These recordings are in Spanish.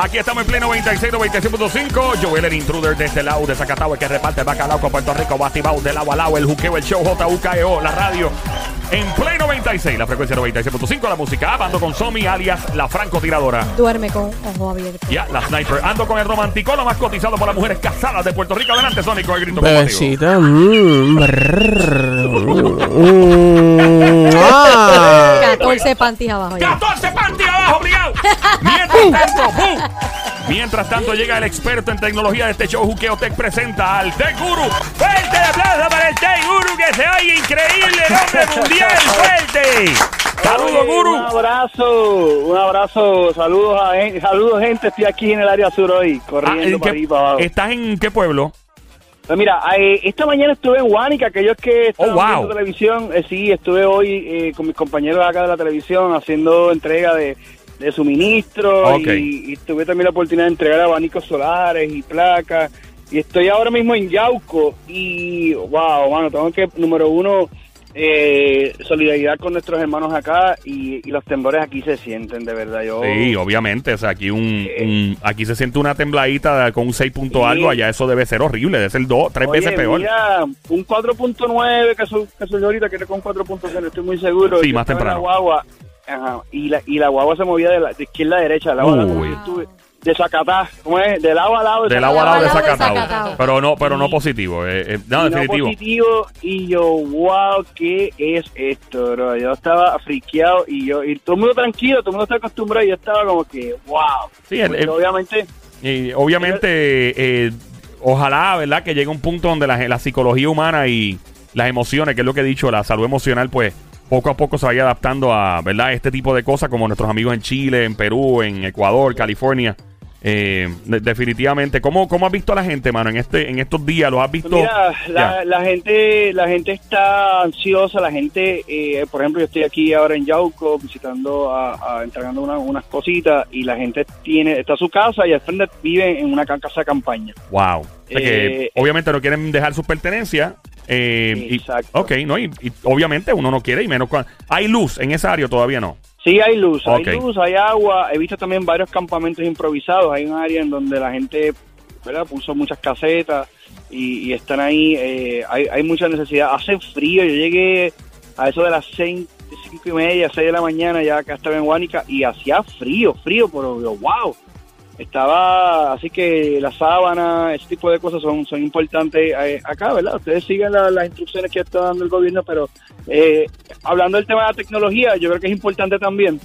Aquí estamos en pleno 96, 96.5. Joel, el intruder de este lado de Zacatau, el que reparte el bacalao con Puerto Rico, Batibao, de lado a lado, el juqueo, el show, JUKEO, la radio. En pleno 96, la frecuencia 96.5, la música. Ando con Somi, alias la francotiradora. Duerme con ojo abierto. Ya, la sniper. Ando con el romántico, lo más cotizado por las mujeres casadas de Puerto Rico. Adelante, Sónico, el grito. Bebecita. mm, brrr, mm, ah. 14 panties abajo ya. 14 panty abajo, obligado. Mientras tanto, ¡bum! Mientras tanto llega el experto en tecnología de este show, Juqueo Tech presenta al Tech Guru. ¡Fuerte el aplauso para el Tech Guru que se oye increíble, el hombre mundial! ¡Fuerte! ¡Saludos, Guru! Un abrazo, un abrazo, saludos a saludos gente, estoy aquí en el área sur hoy, Ah, corriendo ¿en para qué- para abajo. ¿Estás en qué pueblo? Pues mira, eh, esta mañana estuve en Huánica, aquellos que estaban Oh, wow. viendo televisión, eh, sí, estuve hoy eh, con mis compañeros acá de la televisión haciendo entrega de, de suministros Ok. y, y tuve también la oportunidad de entregar abanicos solares y placas y estoy ahora mismo en Yauco y wow, mano, tengo que, número uno, eh, solidaridad con nuestros hermanos acá y, y los temblores aquí se sienten, de verdad. Yo, Sí, obviamente. O sea, aquí un, Eh. un- aquí se siente una tembladita con un 6 punto algo. Allá eso debe ser horrible. Debe ser dos, tres Oye, veces peor. mira, un 4.9 que soy, que soy yo ahorita, que era con 4.0, estoy muy seguro. Sí, más estaba en temprano. Ajá, y, la, y la guagua se movía de, la, de izquierda a derecha. La guagua, Uy. yo estuve de Zacatá, ¿cómo es? De lado a lado. Del agua al lado de Al lado de. Zacatau. Pero no, pero no positivo. eh, eh, no, Y no definitivo. positivo, y yo, wow, ¿qué es esto, bro? Yo estaba friqueado y yo, y todo el mundo tranquilo, todo el mundo está acostumbrado y yo estaba como que, wow. Sí, el- Porque el- obviamente, Y obviamente, eh, ojalá, ¿verdad? Que llegue un punto donde la, la psicología humana y las emociones, que es lo que he dicho, la salud emocional, pues poco a poco se vaya adaptando a, ¿verdad? Este tipo de cosas como nuestros amigos en Chile, en Perú, en Ecuador, California. Eh, de- definitivamente. ¿Cómo, ¿Cómo has visto a la gente, mano, en este en estos días? ¿Los has visto? Mira, la, la gente la gente está ansiosa, la gente, eh, por ejemplo, yo estoy aquí ahora en Yauco visitando, a, a- entregando una- unas cositas y la gente tiene está a su casa y al frente vive en una ca- casa de campaña. Wow. O sea que Eh, obviamente no quieren dejar sus pertenencias. Eh, y- Exacto. ok, ¿no? Y, y obviamente uno no quiere y menos cuando... ¿Hay luz en esa área todavía no? Sí, hay luz, hay luz, hay agua. He visto también varios campamentos improvisados. Hay un área en donde la gente ¿verdad? puso muchas casetas y, y están ahí. eh, hay, hay mucha necesidad. Hace frío. Yo llegué a eso de las seis, cinco y media, seis de la mañana, ya acá estaba en Huánica y hacía frío, frío, pero yo, wow. Estaba, así que la sábana, ese tipo de cosas son, son importantes eh, acá, ¿verdad? Ustedes siguen la- las instrucciones que está dando el gobierno, pero eh, hablando del tema de la tecnología, yo creo que es importante también,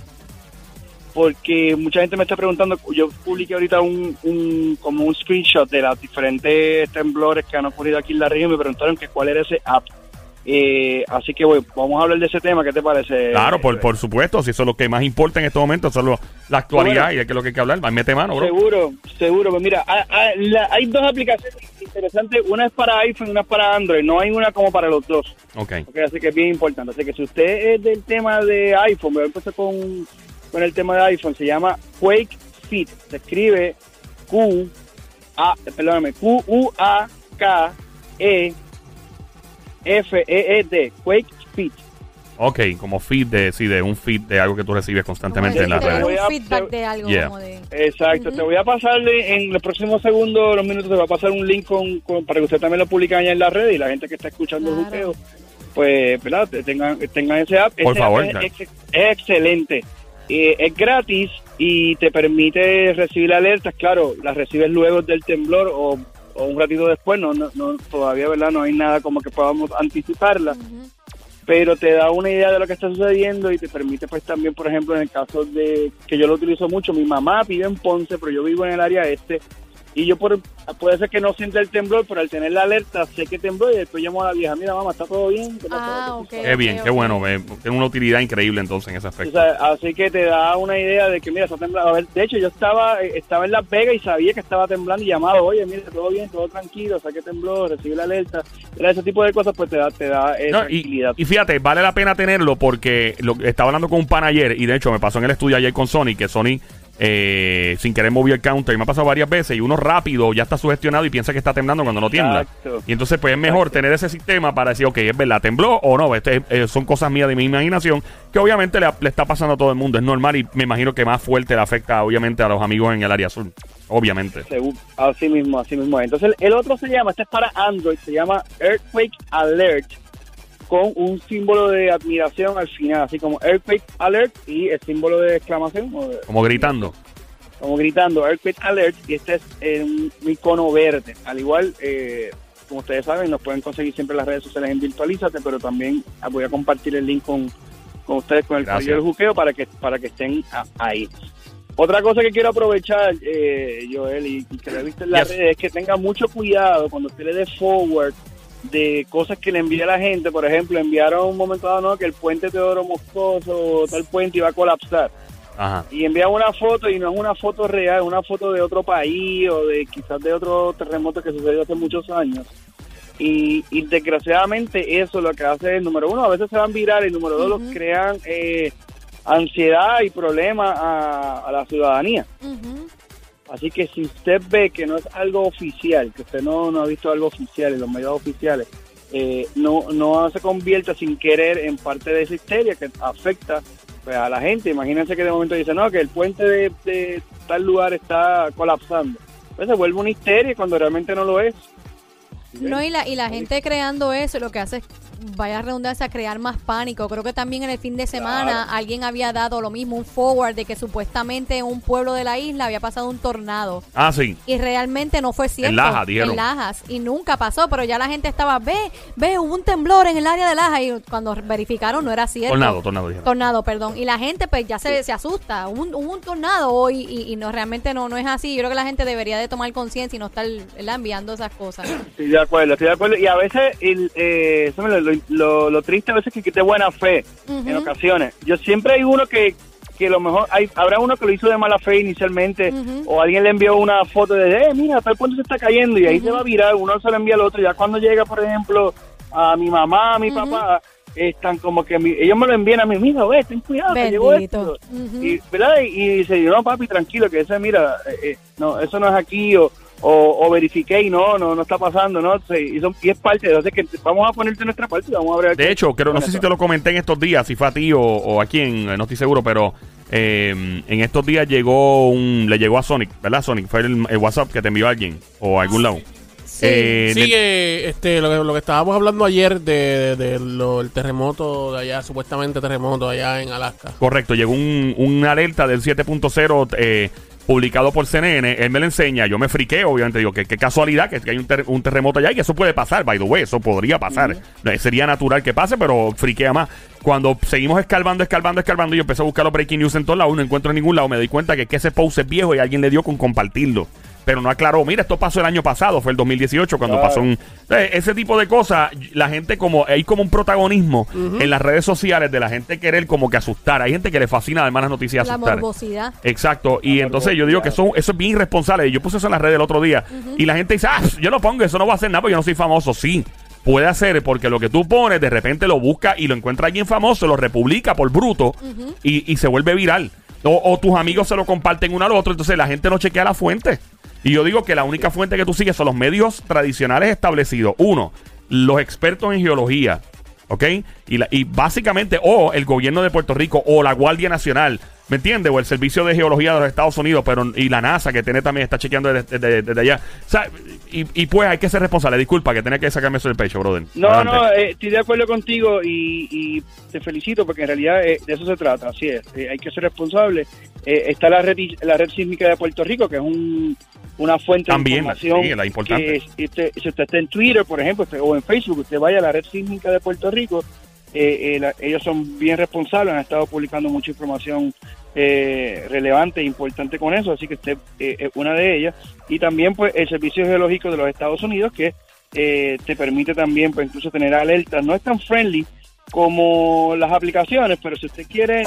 porque mucha gente me está preguntando, yo publiqué ahorita un, un como un screenshot de los diferentes temblores que han ocurrido aquí en la región, me preguntaron que cuál era ese app. Eh, así que bueno, vamos a hablar de ese tema, ¿qué te parece? Claro, por, por supuesto, si eso es lo que más importa en este momento, eso es lo- la actualidad Bueno. y es lo que hay que hablar. Mete mano, bro. Seguro, seguro. Pues mira, hay, hay- la- hay dos aplicaciones interesantes. Una es para iPhone y una es para Android. No hay una como para los dos. Ok. Ok, así que es bien importante. Así que si usted es del tema de iPhone, voy a empezar con, con el tema de iPhone. Se llama Quake Fit. Se escribe Q, A, perdóname, Q, U, A, K, E, F, E, E, D. Quake Fit. Ok, como feed de, sí, de un feed de algo que tú recibes constantemente en las redes. Voy un feedback de algo Yeah. como de... Exacto, te voy a pasarle en los próximos segundos, los minutos, te va a pasar un link con, con- para que usted también lo publique allá en la red y la gente que está escuchando el Claro. buqueo, pues, ¿verdad? Te- Tengan, tengan ese app. Por Ese favor, app claro. es, es- es excelente. Eh, es gratis y te permite recibir alertas. Claro, las recibes luego del temblor o, o un ratito después. No, no, no, todavía, ¿verdad? No hay nada como que podamos anticiparla pero te da una idea de lo que está sucediendo y te permite pues también, por ejemplo, en el caso de que yo lo utilizo mucho, mi mamá vive en Ponce, pero yo vivo en el área este y yo por, puede ser que no sienta el temblor, pero al tener la alerta sé que tembló y después llamo a la vieja, mira mamá, está todo bien. ¿Qué? Ah, ok. Qué bien, qué bueno. eh, tiene una utilidad increíble entonces en ese O aspecto. sea, así que te da una idea de que mira, está temblando. A ver, de hecho, yo estaba eh, estaba en Las Vegas y sabía que estaba temblando y llamado, oye, mira, todo bien, todo tranquilo, saqué temblor, recibí la alerta. Era ese tipo de cosas, pues te da, te da eh, No, tranquilidad. y, y fíjate, vale la pena tenerlo porque lo, estaba hablando con un pan ayer y de hecho me pasó en el estudio ayer con Sony que Sony eh, sin querer mover el counter. Y me ha pasado varias veces y uno rápido ya está sugestionado y piensa que está temblando cuando no tiembla. Exacto. Y entonces pues es mejor tener ese sistema para decir, ok, es verdad, tembló o no. Este, eh, son cosas mías de mi imaginación que obviamente le, le está pasando a todo el mundo. Es normal y me imagino que más fuerte le afecta obviamente a los amigos en el área azul. Obviamente. Según- así mismo, así mismo. es. Entonces, el otro se llama, este es para Android, se llama Earthquake Alert, con un símbolo de admiración al final, así como Earthquake Alert y el símbolo de exclamación, Como gritando. como gritando Earthquake Alert, y este es eh, un icono verde. Al igual, eh, como ustedes saben, nos pueden conseguir siempre en las redes sociales en Virtualízate, pero también ah, voy a compartir el link con, con ustedes, con el del Juqueo, para que, para que estén a- ahí. Otra cosa que quiero aprovechar, eh, Joel, y, y que lo he visto en las Yes. redes, es que tenga mucho cuidado cuando usted le dé forward de cosas que le envía la gente. Por ejemplo, enviaron un momento dado ¿no? que el puente Teodoro Moscoso, tal puente iba a colapsar. Ajá. Y envían una foto y no es una foto real, es una foto de otro país o de quizás de otro terremoto que sucedió hace muchos años. Y, y desgraciadamente eso lo que hace es, número uno, a veces se van viral y número dos, los crean eh, ansiedad y problemas a, a la ciudadanía. Así que si usted ve que no es algo oficial, que usted no, no ha visto algo oficial en los medios oficiales, eh, no, no se convierta sin querer en parte de esa histeria que afecta pues, a la gente. Imagínense que de momento dice, no, que el puente de, de tal lugar está colapsando. Pues se vuelve una histeria cuando realmente no lo es. No, y la, y la gente creando eso lo que hace es, vaya a redundancia, crear más pánico. Creo que también en el fin de semana alguien había dado lo mismo, un forward de que supuestamente en un pueblo de la isla había pasado un tornado. Ah, sí. Y realmente no fue cierto. En Lajas, dijeron. En Lajas. Y nunca pasó, pero ya la gente estaba, ve, ve, hubo un temblor en el área de Lajas. Y cuando verificaron no era cierto. Tornado, tornado, dijeron. Tornado, perdón. Y la gente pues ya se, se asusta. Hubo un, un tornado hoy y, y no realmente no, no es así. Yo creo que la gente debería de tomar conciencia y no estar ¿verdad? enviando esas cosas. Estoy de acuerdo, estoy de acuerdo. Y a veces, el, eh, eso me lo, lo- lo- triste a veces es que de buena fe en ocasiones. Yo siempre hay uno que, que lo mejor, hay, habrá uno que lo hizo de mala fe inicialmente, o alguien le envió una foto de, eh, mira, tal puente se está cayendo, y ahí se va a virar, uno se lo envía al otro. Ya cuando llega, por ejemplo, a mi mamá, a mi papá, están como que mi- ellos me lo envían a mí, mira, ve, ten cuidado, que llegó esto. Y, ¿verdad? Y, y dice, no, papi, tranquilo, que ese, mira, eh, eh, no, eso no es aquí, o, o, o verifiqué y no, no, no está pasando, ¿no? Y, son- y es parte así que vamos a ponerte nuestra parte y vamos a ver. De hecho, creo, no sé si te lo comenté en estos días, si fue a ti o, o a quién, eh, no estoy seguro, pero eh, en estos días llegó un, le llegó a Sonic, ¿verdad? Sonic, fue el, el WhatsApp que te envió alguien o a algún lado. Sí. Eh, Sí, de- que, este, lo, que, lo que estábamos hablando ayer de, de lo- el terremoto de allá, supuestamente terremoto allá en Alaska. Correcto, llegó un, un alerta del 7.0 eh, publicado por CNN. Él me lo enseña, yo me friqué, obviamente. Digo, que qué casualidad que, que hay un, ter- un terremoto allá y que eso puede pasar, by the way, eso podría pasar. Sería natural que pase, pero friquea más. Cuando seguimos escarbando, escarbando, escarbando, yo empecé a buscar los breaking news en todos lados, no encuentro en ningún lado. Me doy cuenta que, que ese post es viejo y alguien le dio con compartirlo. Pero no aclaró, mira, esto pasó el año pasado, fue el 2018 cuando Claro. pasó un... Eh, ese tipo de cosas, la gente como... Hay como un protagonismo en las redes sociales de la gente querer como que asustar. Hay gente que le fascina además las noticias La asustar. morbosidad. Exacto, y entonces yo digo que eso, eso es bien irresponsable. Yo puse eso en las redes el otro día y la gente dice, ah, yo lo pongo, eso no va a hacer nada porque yo no soy famoso. Sí, puede hacer porque lo que tú pones de repente lo busca y lo encuentra alguien famoso, lo republica por bruto y, y se vuelve viral. O, o tus amigos se lo comparten uno al otro, entonces la gente no chequea la fuente. Y yo digo que la única fuente que tú sigues son los medios tradicionales establecidos. Uno, los expertos en geología. ¿Ok? Y, la- y básicamente, o el gobierno de Puerto Rico, o la Guardia Nacional, ¿me entiendes? O el Servicio de Geología de los Estados Unidos, pero y la NASA, que tiene también, está chequeando desde, desde- desde allá. O sea, y, y pues hay que ser responsable. Disculpa, que tenía que sacarme eso del pecho, brother. No, Adelante. no, eh, estoy de acuerdo contigo y, y te felicito porque en realidad eh, de eso se trata, así es, eh, hay que ser responsable. Está la red, la red sísmica de Puerto Rico, que es un, una fuente También, de información. sí, la importante. que es- y usted- si usted está en Twitter, por ejemplo, usted- o en Facebook, usted vaya a la red sísmica de Puerto Rico, eh, eh, la- ellos son bien responsables, han estado publicando mucha información eh, relevante e importante con eso, así que usted eh, es una de ellas. Y también pues el Servicio Geológico de los Estados Unidos, que eh, te permite también pues incluso tener alertas. No es tan friendly como las aplicaciones, pero si usted quiere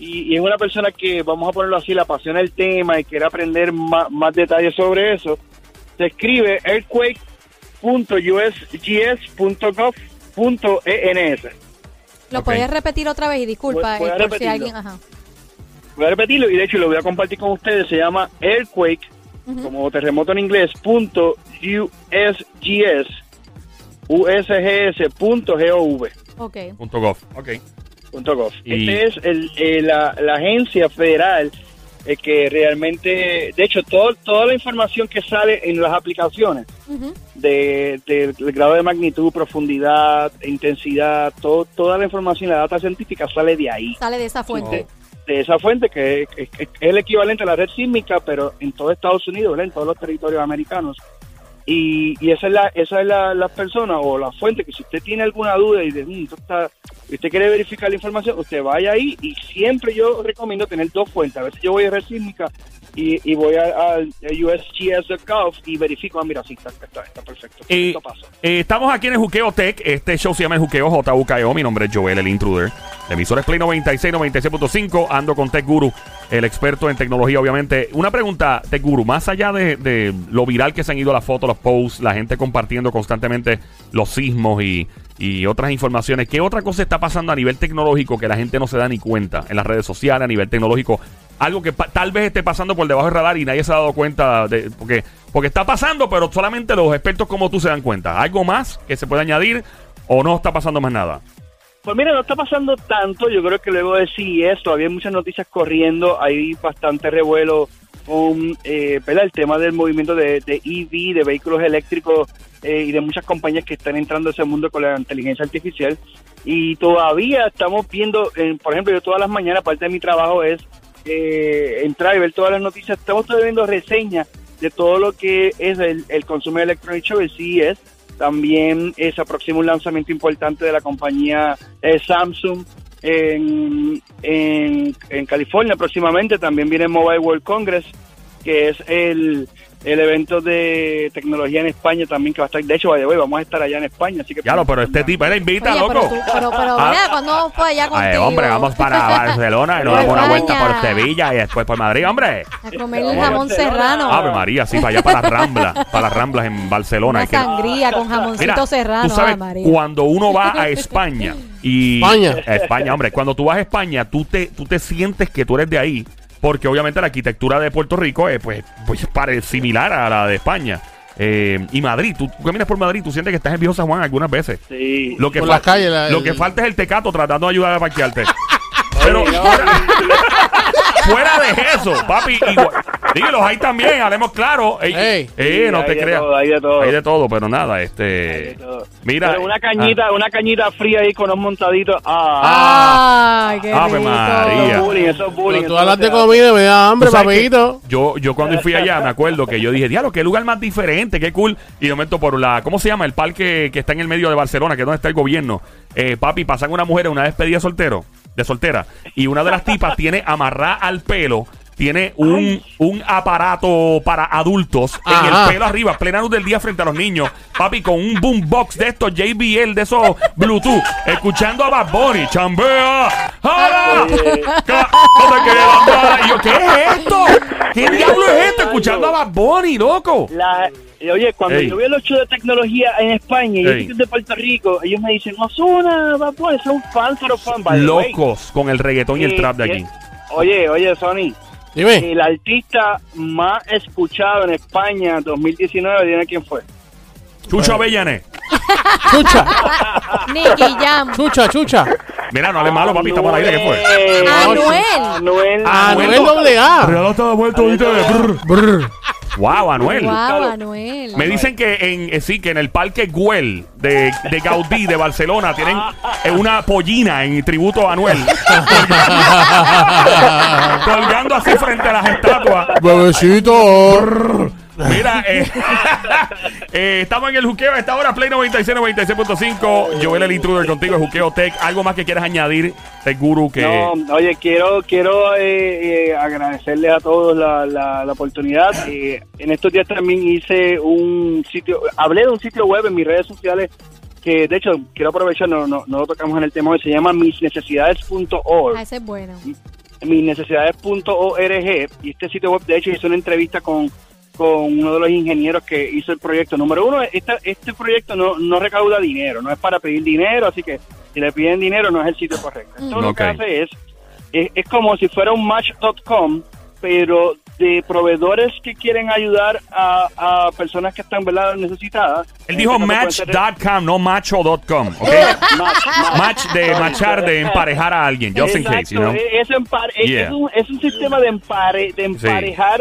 y, y es una persona que, vamos a ponerlo así, le apasiona el tema y quiere aprender más, más detalles sobre eso, se escribe earthquake.usgs.gov.ens. Lo Ok. puedes repetir otra vez y disculpa, Voy- voy eh, por si repetirlo. alguien. Ajá. voy a repetirlo y de hecho lo voy a compartir con ustedes. Se llama Earthquake, como terremoto en inglés, punto USGS, USGS punto gov. Ok. Punto gov. Ok. Punto gov. Y- Este es el, eh, la, la agencia federal eh, que realmente, de hecho, todo, toda la información que sale en las aplicaciones de, de- del grado de magnitud, profundidad, intensidad, todo, toda la información, la data científica sale de ahí, Sale de esa fuente. de esa fuente que, es el equivalente a la red sísmica, pero en todo Estados Unidos, ¿verdad? en todos los territorios americanos. Y, y esa es la esa es la, la persona o la fuente que si usted tiene alguna duda y de, "Mm, está, y usted quiere verificar la información, usted vaya ahí y siempre yo recomiendo tener dos fuentes. A veces yo voy a red sísmica y, y voy al USGS.gov y verifico, ah, mira, sí, está, está, está perfecto. Eh, Esto pasó. eh, estamos aquí en el Juqueo Tech. Este show se llama el Juqueo JUKEO. Mi nombre es Joel, el intruder. El emisor es Play 96, 96.5. Ando con Tech Guru, el experto en tecnología, obviamente. Una pregunta, Tech Guru. Más allá de, lo viral que se han ido las fotos, los posts, la gente compartiendo constantemente los sismos y, otras informaciones, ¿qué otra cosa está pasando a nivel tecnológico que la gente no se da ni cuenta en las redes sociales, a nivel tecnológico? Algo que tal vez esté pasando por debajo del radar y nadie se ha dado cuenta de porque está pasando, pero solamente los expertos como tú se dan cuenta. ¿Algo más que se puede añadir o no está pasando más nada? Pues mira, no está pasando tanto. Yo creo que luego de CES todavía hay muchas noticias corriendo. Hay bastante revuelo con eh, el tema del movimiento de, de EV, de vehículos eléctricos eh, y de muchas compañías que están entrando a ese mundo con la inteligencia artificial. Y todavía estamos viendo, eh, por ejemplo, yo todas las mañanas, parte de mi trabajo es eh, entrar y ver todas las noticias. Estamos todavía viendo reseñas de todo lo que es el, el Consumer Electronic Show, el CES. También eh, se aproxima un lanzamiento importante de la compañía eh, Samsung en, en, en California próximamente. También viene Mobile World Congress, que es el, el evento de tecnología en España también que va a estar. De hecho, way, vamos a estar allá en España. Así que Ya lo, pero este tipo era invita, Oye, loco. pero, tú, pero, pero Ah. mira, cuando vamos por allá contigo. Ay, hombre, vamos para Barcelona y nos Por damos una vuelta por Sevilla y después por Madrid, hombre. A comer el jamón serrano. Ave María, sí, para allá para las Ramblas, para las Ramblas en Barcelona. Una que- sangría con jamoncito Mira, serrano. tú sabes, María. cuando uno va a España y España. España, hombre, cuando tú vas a España, tú te, tú te sientes que tú eres de ahí, porque obviamente la arquitectura de Puerto Rico es pues, pues pare- similar a la de España. Eh, y Madrid, tú caminas por Madrid, tú sientes que estás en Viejo San Juan algunas veces. Sí. Lo que, Por fal- las calles, la- lo el- que falta es el tecato tratando de ayudar a parquearte. Pero no, fuera de eso, papi, igual. Digo, los hay también, hablemos claro. Ey, Ey. eh, Sí, no hay te de creas. todo, hay de todo. Hay de todo, pero nada, este. de. Mira. Pero una cañita, una cañita fría ahí con unos montaditos. Ah. Ay, qué Ave rico. María. Eso es bullying, eso es bullying. Cuando tú eso hablas no de se hace. comida y me da hambre, ¿Tú sabes papito. Yo, yo cuando fui allá me acuerdo que yo dije, diablo, qué lugar más diferente, qué cool. Y de momento por la, ¿cómo se llama? El parque que está en el medio de Barcelona, que es donde está el gobierno. Eh, papi, pasan una mujer en una despedida soltero, de soltera. Y una de las tipas tiene amarrada al pelo. Tiene un, un aparato para adultos en Ajá. el pelo arriba, plena luz del día frente a los niños. Papi, con un boombox de estos JBL, de esos Bluetooth, escuchando a Bad Bunny. ¡Chambea! Y yo, ¿qué es esto? ¿Qué diablo es esto? Escuchando a Bad Bunny, loco. La, y oye, cuando Ey. yo veo los shows de tecnología en España y Ey. yo de Puerto Rico, ellos me dicen, Osuna, va pues, son fans, pero fan, by the way". Locos con el reggaetón y el Y- trap de y- aquí. Oye, oye, Sony, Dime. el artista más escuchado en España 2019, ¿tiene quién fue? Chucho Avellané. Chucha, Nicky Jam. chucha, chucha. Mira, no hable malo, papi, está por ahí, ¿de qué fue? Anuel. Anuel. Anuel doble A. Regalo está vuelto ahorita de brr. Brr. Wow, Anuel. Wow, Anuel. Me dicen que en eh, sí que en el Parque Güell de, de Gaudí de Barcelona tienen eh, una pollina en tributo a Anuel. Colgando así frente a las estatuas. Bebecito. Mira, eh, eh, estamos en el juqueo a esta hora, Play 96, 96.5. Joel el intruder contigo, el juqueo tech. ¿Algo más que quieras añadir, Tech Guru? Que... No, oye, quiero quiero eh, eh, agradecerles a todos la, la, la oportunidad. Eh, en estos días también hice un sitio, hablé de un sitio web en mis redes sociales que de hecho quiero aprovechar, no, no, no lo tocamos en el tema, hoy, se llama misnecesidades.org. Ah, ese es bueno. misnecesidades.org y este sitio web de hecho hizo una entrevista con, con uno de los ingenieros que hizo el proyecto. Número uno, esta, este proyecto no, no recauda dinero, no es para pedir dinero, así que si le piden dinero no es el sitio correcto. Esto lo que hace es es, es como si fuera un match.com, pero de proveedores que quieren ayudar a, a personas que están ¿verdad? necesitadas. Él dijo este match.com, no macho.com. ¿ok? Match, match. De machar, de emparejar a alguien, just in case, you know. Exacto, es, empare- es- Yeah. es un, es un sistema de, empare, de emparejar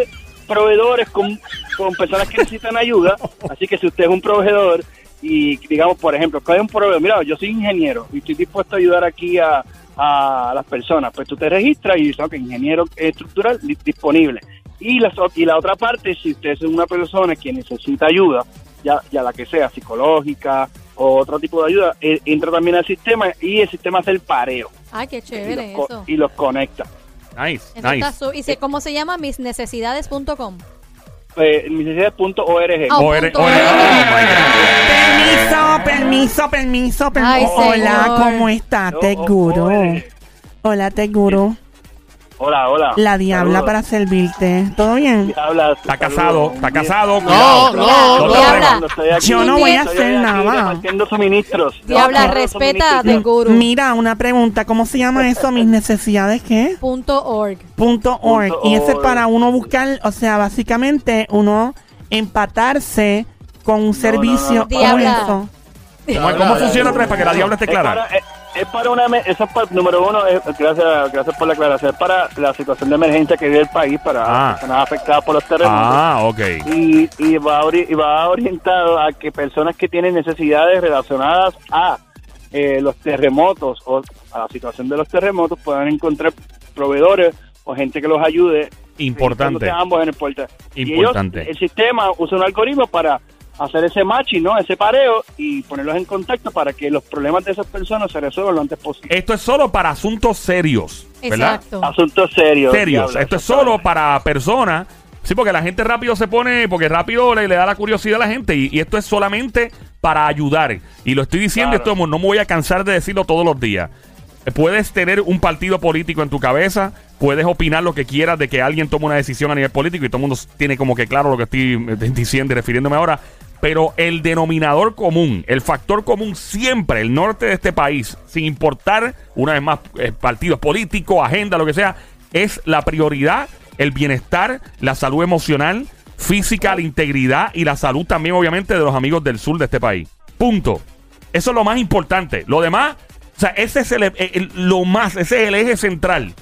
proveedores con, con personas que necesitan ayuda. Así que si usted es un proveedor y digamos, por ejemplo, que hay un proveedor, mira, yo soy ingeniero y estoy dispuesto a ayudar aquí a, a las personas, pues tú te registras y dices, ok, ingeniero estructural di- disponible. Y la, y la otra parte, si usted es una persona que necesita ayuda, ya, ya la que sea, psicológica o otro tipo de ayuda, eh, entra también al sistema y el sistema hace el pareo Ay, qué y chévere los, eso. y los conecta. Nice, Eso está nice. su- ¿Y se- cómo se llama? Misnecesidades.com. Eh, misnecesidades.org. Ah, O punto oh. Permiso, permiso, permiso, permiso. Ay, Hola, señor. ¿cómo está, Oh, Te oh, Guru? oh, eh. Hola, Te Guru. Hola, hola. La diabla Saludos. para servirte. ¿Todo bien? Diabla, Está casado, está casado. No, cuidado. no, no. Diabla. Estoy aquí- Yo no voy a estoy hacer aquí nada. repartiendo suministros. Diabla, Repartiendo respeta de suministros. guru. Mira, una pregunta. ¿Cómo se llama eso? ¿Mis necesidades qué? Punto org. Punto org. Punto Y ese es org. para uno buscar, o sea, básicamente uno empatarse con un servicio. no, ¿Cómo Diabla. ¿Cómo, cómo funciona otra vez para que la diabla esté Es clara? para, es, para una eso es para, número uno es- gracias gracias por la aclaración es para la situación de emergencia que vive el país para Ah. personas afectadas por los terremotos Ah, ok. y, y va ori- y va orientado a que personas que tienen necesidades relacionadas a eh, los terremotos o a la situación de los terremotos puedan encontrar proveedores o gente que los ayude Importante. registrándose ambos en el. Y Importante. ellos, el sistema usa un algoritmo para hacer ese matching, ¿no? Ese pareo y ponerlos en contacto para que los problemas de esas personas se resuelvan lo antes posible. Esto es solo para asuntos serios, ¿verdad? Exacto. Asuntos serios. Serios. Esto es solo para personas. Sí, porque la gente rápido se pone, porque rápido le, le da la curiosidad a la gente y, y esto es solamente para ayudar. Y lo estoy diciendo, Claro. y esto no me voy a cansar de decirlo todos los días. Eh, Puedes tener un partido político en tu cabeza, puedes opinar lo que quieras de que alguien tome una decisión a nivel político y todo el mundo tiene como que claro lo que estoy eh, diciendo y refiriéndome ahora. Pero el denominador común, el factor común siempre, el norte de este país, sin importar, una vez más, eh, partidos políticos, agenda, lo que sea, es la prioridad, el bienestar, la salud emocional, física, la integridad y la salud también, obviamente, de los amigos del sur de este país. Punto. Eso es lo más importante. Lo demás, o sea, ese es el, el- lo más, ese es el eje central.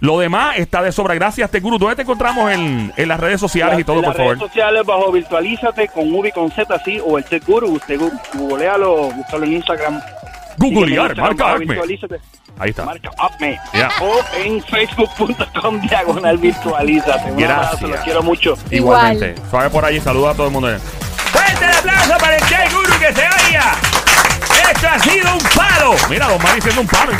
Lo demás está de sobra. Gracias, Teguru. ¿Dónde te encontramos en, en las redes sociales y todo, en por las favor? redes sociales bajo Virtualízate con y con Z así o el Tech Guru, usted googlealo, búscalo en Instagram. Googlear, en marca Acme. Virtualízate. Ahí está. Marca Acme. Ya. O en facebook.com diagonal virtualízate. Un abrazo, Gracias. los quiero mucho. Igualmente. Suave por allí. Saluda a todo el mundo. ¡Fuerte el aplauso para el Teguru que se oiga! ¡Esto ha sido un palo! Mira, Don Mario diciendo un palo.